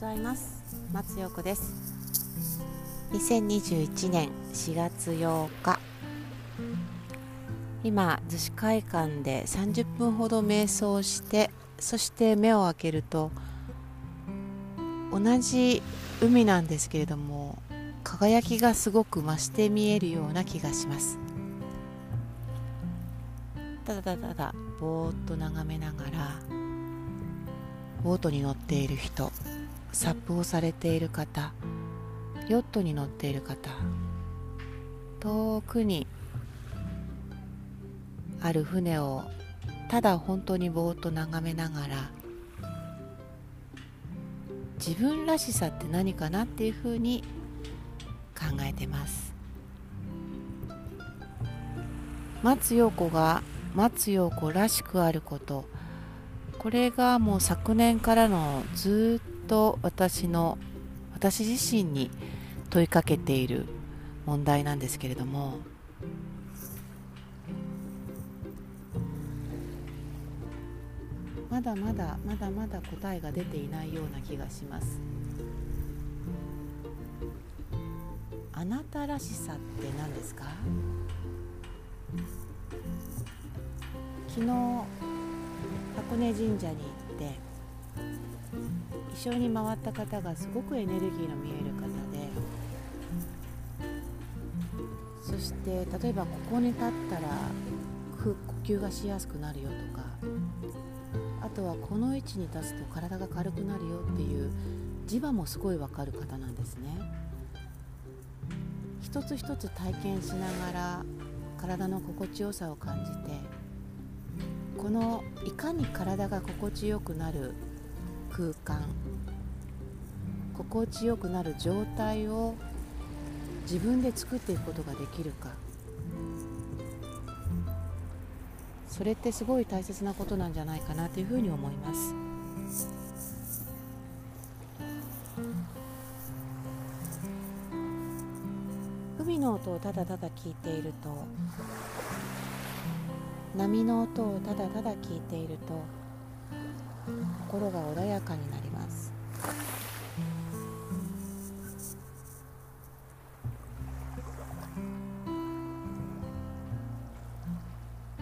ざいます。松陽子です。2021年4月8日。今逗子会館で30分ほど瞑想してそして目を開けると同じ海なんですけれども輝きがすごく増して見えるような気がします。ただただただぼーっと眺めながらボートに乗っている人。サップをされている方ヨットに乗っている方遠くにある船をただ本当にぼーっと眺めながら自分らしさって何かなっていうふうに考えてます。松陽子が松陽子らしくあること。これがもう昨年からのずっと私の私自身に問いかけている問題なんですけれども。まだまだまだまだ答えが出ていないような気がします。あなたらしさって何ですか？昨日箱根神社に行って一緒に回った方がすごくエネルギーの見える方でそして例えばここに立ったら呼吸がしやすくなるよとかあとはこの位置に立つと体が軽くなるよっていう磁場もすごいわかる方なんですね。一つ一つ体験しながら体の心地よさを感じてこのいかに体が心地よくなる空間。心地よくなる状態を自分で作っていくことができるか。それってすごい大切なことなんじゃないかなというふうに思います。海の音をただただ聞いていると波の音をただただ聞いていると心が穏やかになります。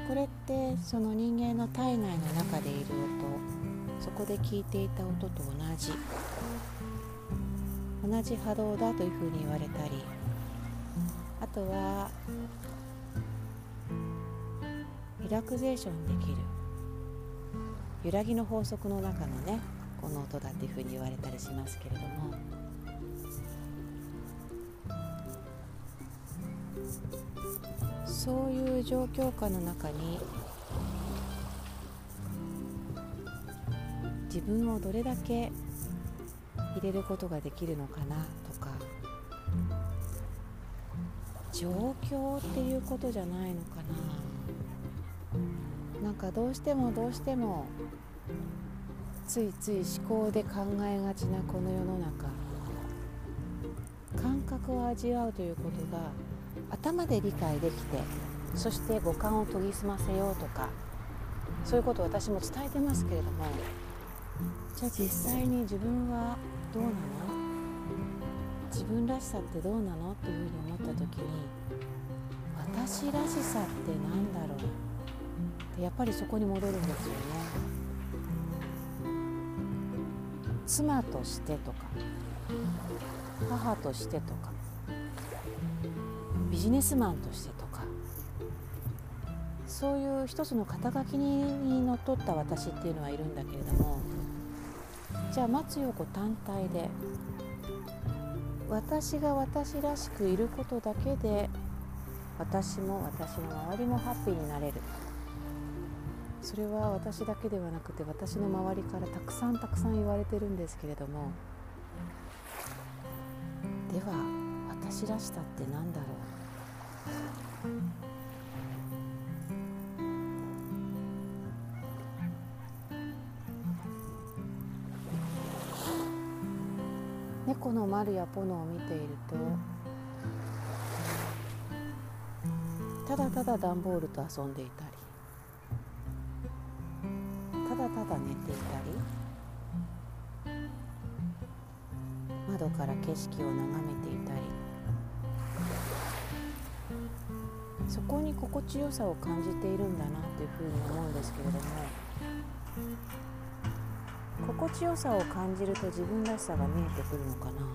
これってその人間の体内の中でいる音そこで聞いていた音と同じ同じ波動だというふうに言われたりあとはリラクゼーションできる。揺らぎの法則の中のねこの音だっていうふうに言われたりしますけれども。そういう状況下の中に自分をどれだけ入れることができるのかなとか状況っていうことじゃないのかな。なんかどうしてもどうしてもついつい思考で考えがちなこの世の中。感覚を味わうということが頭で理解できてそして五感を研ぎ澄ませようとかそういうことを私も伝えてますけれどもじゃあ実際に自分はどうなの？自分らしさってどうなの？っていうふうに思った時に私らしさって何だろう？やっぱりそこに戻るんですよね。妻としてとか母としてとかビジネスマンとしてとかそういう一つの肩書きにのっとった私っていうのはいるんだけれどもじゃあ松陽子単体で私が私らしくいることだけで私も私の周りもハッピーになれる。それは私だけではなくて私の周りからたくさんたくさん言われてるんですけれどもでは私らしさって何だろう？猫の丸やポノを見ているとただただ段ボールと遊んでいたりだただ寝ていたり窓から景色を眺めていたりそこに心地よさを感じているんだなっていうふうに思うんですけれども心地よさを感じると自分らしさが見えてくるのかな。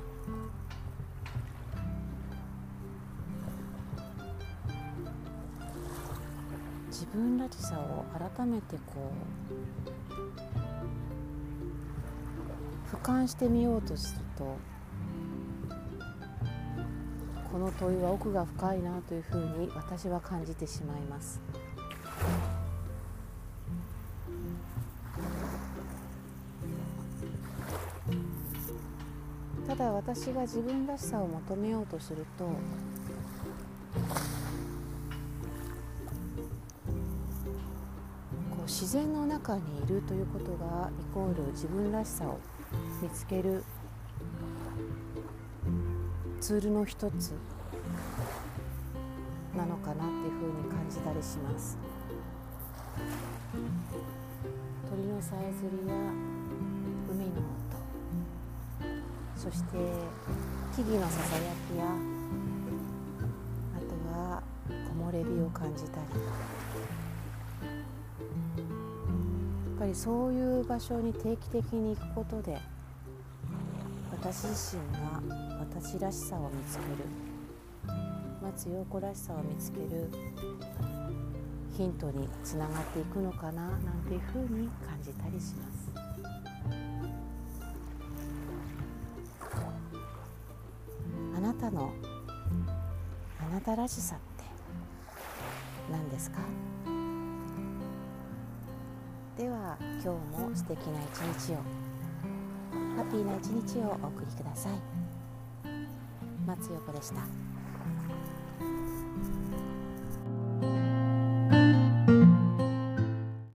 自分らしさを改めてこう俯瞰してみようとするとこの問いは奥が深いなというふうに私は感じてしまいます。ただ私が自分らしさを求めようとすると自然の中にいるということがイコール自分らしさを見つけるツールの一つなのかなっていうふうに感じたりします。鳥のさえずりや海の音そして木々のささやきやあとは木漏れ日を感じたり。ぱりそういう場所に定期的に行くことで私自身が私らしさを見つける松陽子らしさを見つけるヒントにつながっていくのかななんていうふうに感じたりします。あなたのあなたらしさって何ですか？では今日も素敵な一日をハッピーな一日をお送りください。松横でした。